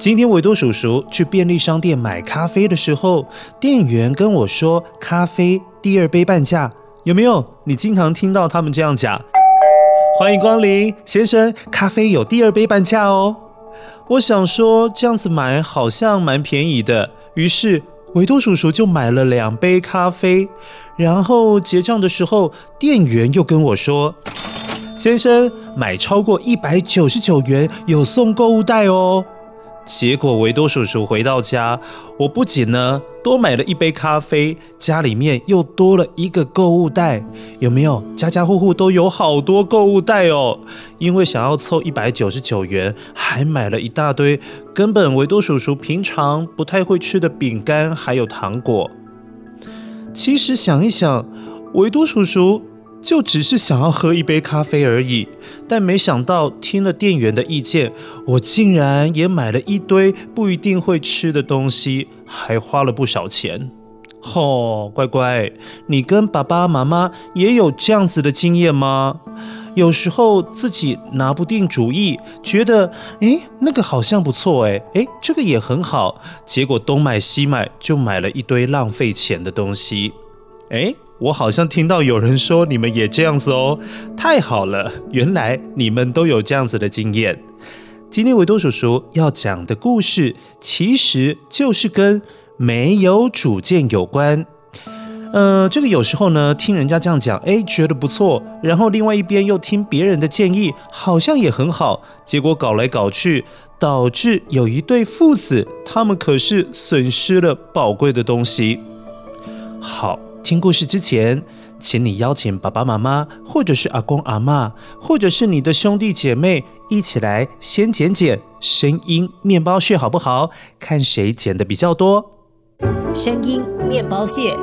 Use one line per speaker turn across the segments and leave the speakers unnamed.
今天维多叔叔去便利商店买咖啡的时候，店员跟我说：“咖啡第二杯半价，有没有？”你经常听到他们这样讲。欢迎光临，先生，咖啡有第二杯半价哦。我想说这样子买好像蛮便宜的，于是维多叔叔就买了两杯咖啡。然后结账的时候，店员又跟我说。先生，买超过一百九十九元有送购物袋哦。结果维多叔叔回到家，我不仅呢多买了一杯咖啡，家里面又多了一个购物袋。有没有？家家户户都有好多购物袋哦。因为想要凑一百九十九元，还买了一大堆根本维多叔叔平常不太会吃的饼干还有糖果。其实想一想，维多叔叔。就只是想要喝一杯咖啡而已，但没想到听了店员的意见，我竟然也买了一堆不一定会吃的东西，还花了不少钱。吼、乖乖，你跟爸爸妈妈也有这样子的经验吗？有时候自己拿不定主意，觉得诶，那个好像不错，诶，诶，这个也很好，结果东买西买，就买了一堆浪费钱的东西。诶。我好像听到有人说你们也这样子哦，太好了，原来你们都有这样子的经验。今天维多叔叔要讲的故事，其实就是跟没有主见有关。呃，这个有时候呢，听人家这样讲，哎，觉得不错，然后另外一边又听别人的建议，好像也很好，结果搞来搞去，导致有一对父子，他们可是损失了宝贵的东西。好。听故事之前，请你邀请爸爸妈妈，或者是阿公阿妈，或者是你的兄弟姐妹，一起来先剪剪声音面包屑，好不好？看谁剪的比较多。
声音面包屑。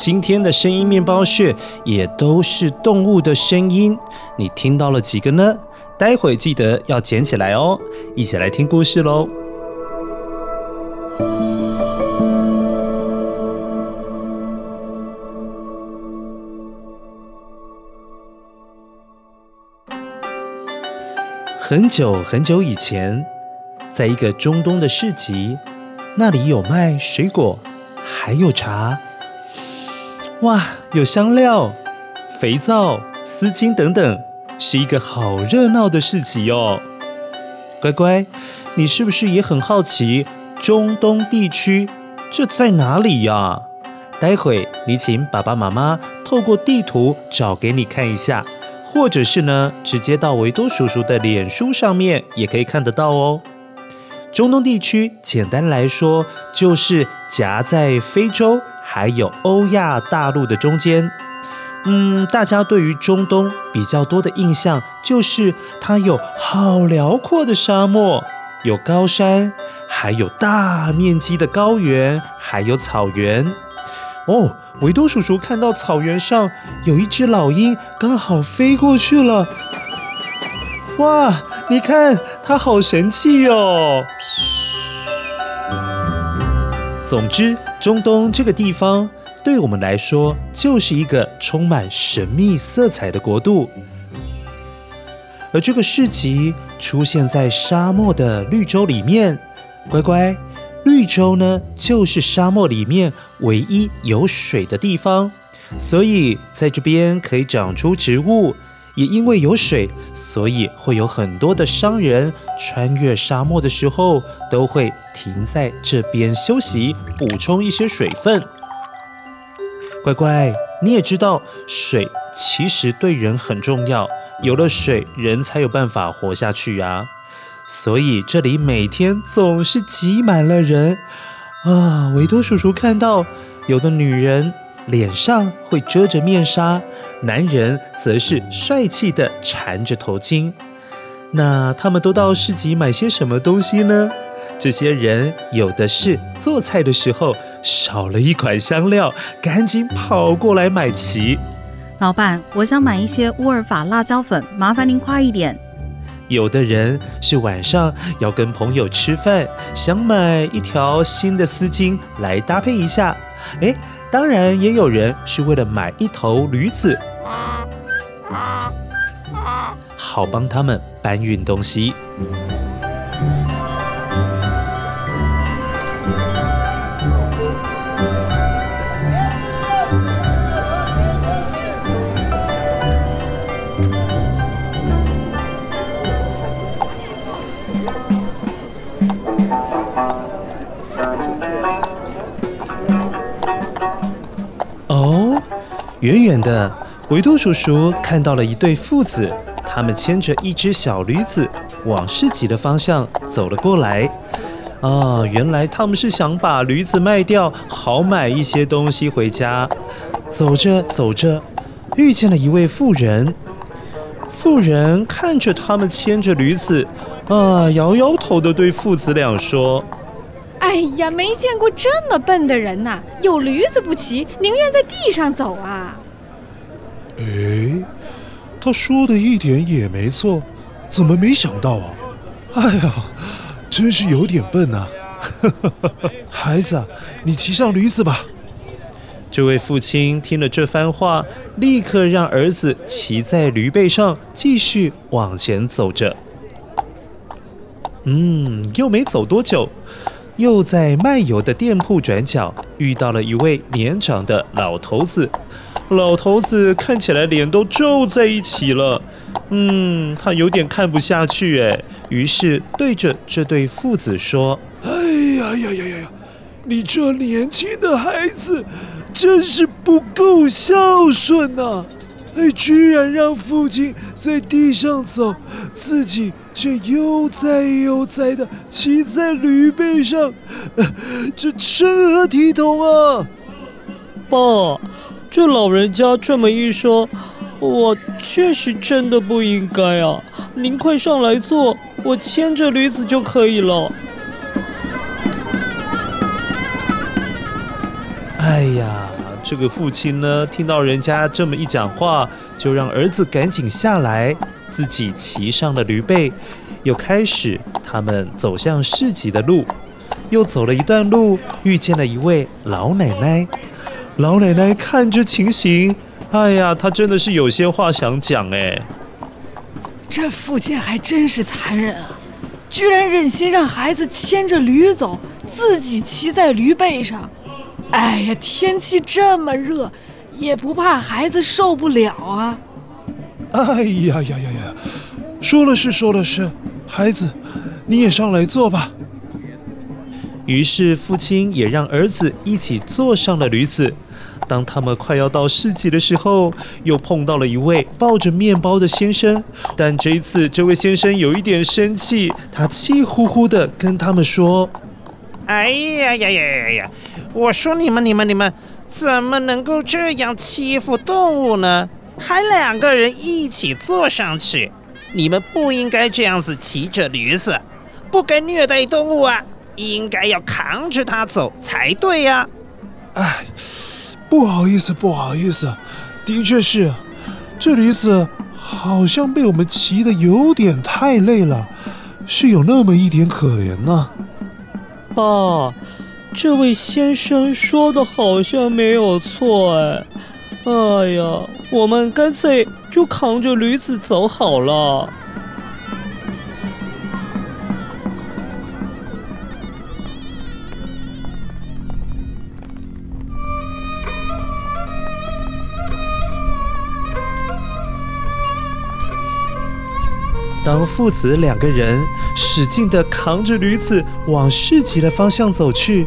今天的声音面包屑也都是动物的声音，你听到了几个呢？待会记得要捡起来哦，一起来听故事喽。很久很久以前，在一个中东的市集，那里有卖水果。还有茶，哇，有香料、肥皂、丝巾等等，是一个好热闹的市集哦。乖乖，你是不是也很好奇中东地区这在哪里呀？待会你请爸爸妈妈透过地图找给你看一下，或者是呢，直接到维多叔叔的脸书上面也可以看得到哦。中东地区简单来说，就是夹在非洲还有欧亚大陆的中间。嗯，大家对于中东比较多的印象就是它有好辽阔的沙漠，有高山，还有大面积的高原，还有草原。哦，维多叔叔看到草原上有一只老鹰，刚好飞过去了。哇，你看它好神气哦！总之，中东这个地方对我们来说就是一个充满神秘色彩的国度。而这个市集出现在沙漠的绿洲里面，乖乖。绿洲呢，就是沙漠里面唯一有水的地方，所以在这边可以长出植物。也因为有水，所以会有很多的商人穿越沙漠的时候，都会停在这边休息，补充一些水分。乖乖，你也知道，水其实对人很重要，有了水，人才有办法活下去呀。所以这里每天总是挤满了人啊！维多叔叔看到有的女人脸上会遮着面纱，男人则是帅气的缠着头巾。那他们都到市集买些什么东西呢？这些人有的是做菜的时候少了一款香料，赶紧跑过来买齐。
老板，我想买一些乌尔法辣椒粉，麻烦您快一点。
有的人是晚上要跟朋友吃饭，想买一条新的丝巾来搭配一下。诶，当然也有人是为了买一头驴子，好帮他们搬运东西。远远的，维多叔叔看到了一对父子，他们牵着一只小驴子往市集的方向走了过来。啊，原来他们是想把驴子卖掉，好买一些东西回家。走着走着，遇见了一位妇人。妇人看着他们牵着驴子，啊，摇摇头的对父子俩说。
哎呀，没见过这么笨的人呐！有驴子不骑，宁愿在地上走啊！
哎，他说的一点也没错，怎么没想到啊？哎呀，真是有点笨呐！孩子，你骑上驴子吧。
这位父亲听了这番话，立刻让儿子骑在驴背上，继续往前走着。嗯，又没走多久。又在卖油的店铺转角遇到了一位年长的老头子，老头子看起来脸都皱在一起了，嗯，他有点看不下去哎，于是对着这对父子说：“
哎呀呀呀呀呀，你这年轻的孩子真是不够孝顺呐！”，居然让父亲在地上走，自己却悠哉悠哉的骑在驴背上，这成何体统啊！
爸，这老人家这么一说，我确实真的不应该啊！您快上来坐，我牵着驴子就可以了。
哎呀！这个父亲呢，听到人家这么一讲话，就让儿子赶紧下来，自己骑上了驴背，又开始他们走向市集的路。又走了一段路，遇见了一位老奶奶。老奶奶看这情形，哎呀，她真的是有些话想讲哎。
这父亲还真是残忍啊，居然忍心让孩子牵着驴走，自己骑在驴背上。哎呀，天气这么热，也不怕孩子受不了啊！
哎呀呀呀呀，说了是说了是，孩子，你也上来坐吧。
于是父亲也让儿子一起坐上了驴子。当他们快要到市集的时候，又碰到了一位抱着面包的先生。但这一次，这位先生有一点生气，他气呼呼地跟他们说：“
哎呀呀呀呀呀！”我说你们，你们，你们怎么能够这样欺负动物呢？还两个人一起坐上去，你们不应该这样子骑着驴子，不该虐待动物啊！应该要扛着它走才对呀！
哎，不好意思，不好意思，的确是，这驴子好像被我们骑得有点太累了，是有那么一点可怜呢。
爸，这位先生说的好像没有错哎。哎呀，我们干脆就扛着驴子走好了。
当父子两个人使劲地扛着驴子往市集的方向走去，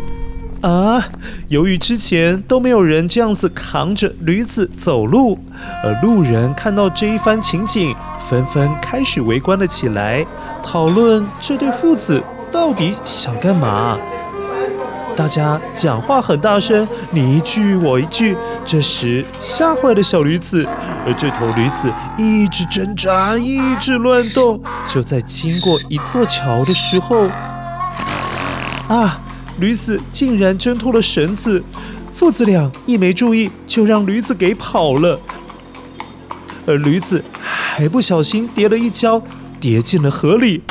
啊，由于之前都没有人这样子扛着驴子走路，而路人看到这一番情景，纷纷开始围观了起来，讨论这对父子到底想干嘛。大家讲话很大声，你一句我一句。这时吓坏了小驴子，而这头驴子一直挣扎，一直乱动。就在经过一座桥的时候，啊，驴子竟然挣脱了绳子，父子俩一没注意，就让驴子给跑了。而驴子还不小心跌了一跤，跌进了河里。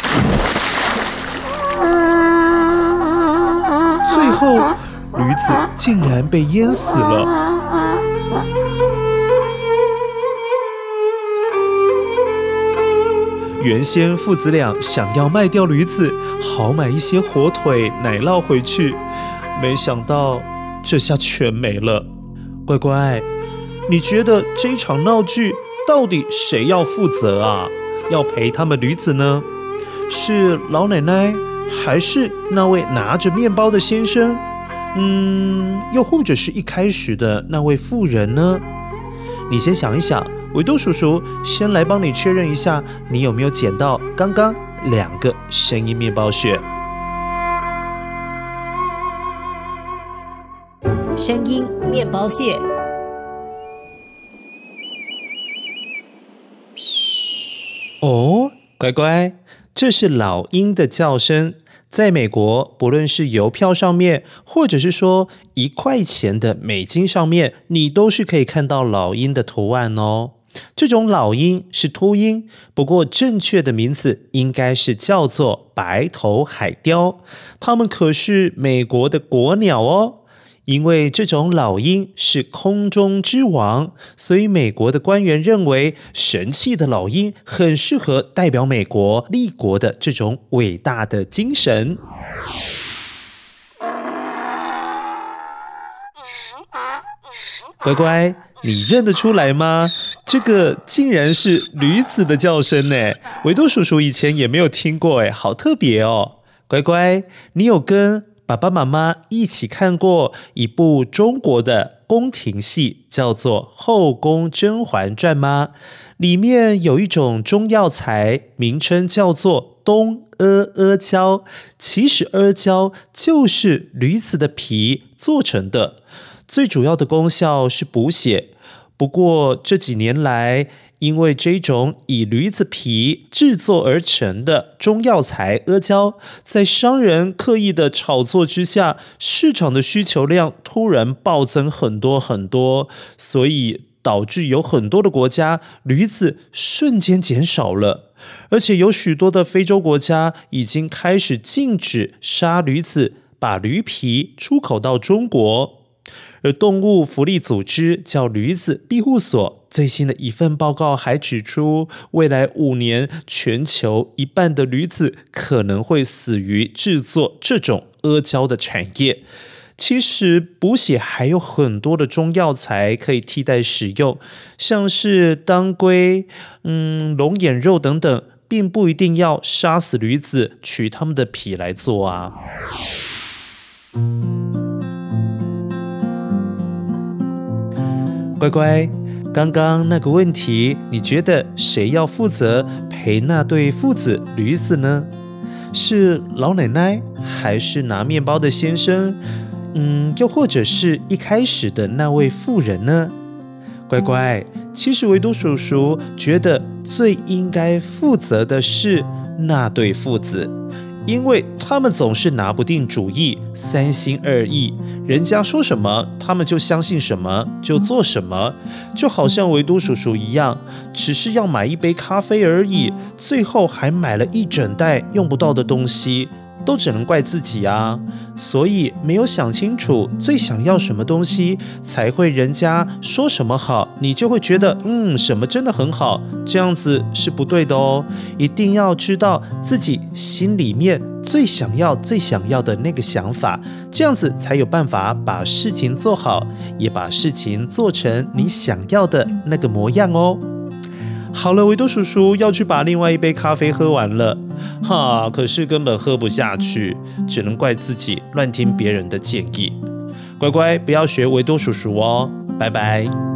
最后，驴子竟然被淹死了。原先父子俩想要卖掉驴子，好买一些火腿、奶酪回去，没想到这下全没了。乖乖，你觉得这场闹剧到底谁要负责啊？要赔他们驴子呢？是老奶奶？还是那位拿着面包的先生，嗯，又或者是一开始的那位妇人呢？你先想一想，维多叔叔先来帮你确认一下，你有没有捡到刚刚两个声音面包屑？
声音面包屑。
哦，乖乖，这是老鹰的叫声。在美国，不论是邮票上面，或者是说一块钱的美金上面，你都是可以看到老鹰的图案哦。这种老鹰是秃鹰，不过正确的名字应该是叫做白头海雕，它们可是美国的国鸟哦。因为这种老鹰是空中之王，所以美国的官员认为神气的老鹰很适合代表美国立国的这种伟大的精神。乖乖，你认得出来吗？这个竟然是驴子的叫声呢！维多叔叔以前也没有听过，哎，好特别哦。乖乖，你有跟爸爸妈妈一起看过一部中国的宫廷戏，叫做《后宫甄嬛传》吗？里面有一种中药材，名称叫做东阿阿胶。其实阿胶就是驴子的皮做成的，最主要的功效是补血。不过这几年来，因为这种以驴子皮制作而成的中药材阿胶，在商人刻意的炒作之下，市场的需求量突然暴增很多很多，所以导致有很多的国家驴子瞬间减少了，而且有许多的非洲国家已经开始禁止杀驴子，把驴皮出口到中国。而动物福利组织叫驴子庇护所最新的一份报告还指出，未来五年全球一半的驴子可能会死于制作这种阿胶的产业。其实补血还有很多的中药材可以替代使用，像是当归、嗯龙眼肉等等，并不一定要杀死驴子取它们的皮来做啊。乖乖，刚刚那个问题，你觉得谁要负责陪那对父子驴子呢？是老奶奶，还是拿面包的先生？嗯，又或者是一开始的那位妇人呢？乖乖，其实维多叔叔觉得最应该负责的是那对父子，因为他们总是拿不定主意，三心二意，人家说什么，他们就相信什么，就做什么，就好像维多叔叔一样，只是要买一杯咖啡而已，最后还买了一整袋用不到的东西。都只能怪自己啊！所以没有想清楚最想要什么东西，才会人家说什么好，你就会觉得嗯，什么真的很好，这样子是不对的哦。一定要知道自己心里面最想要、最想要的那个想法，这样子才有办法把事情做好，也把事情做成你想要的那个模样哦。好了，维多叔叔要去把另外一杯咖啡喝完了，哈，可是根本喝不下去，只能怪自己乱听别人的建议。乖乖，不要学维多叔叔哦，拜拜。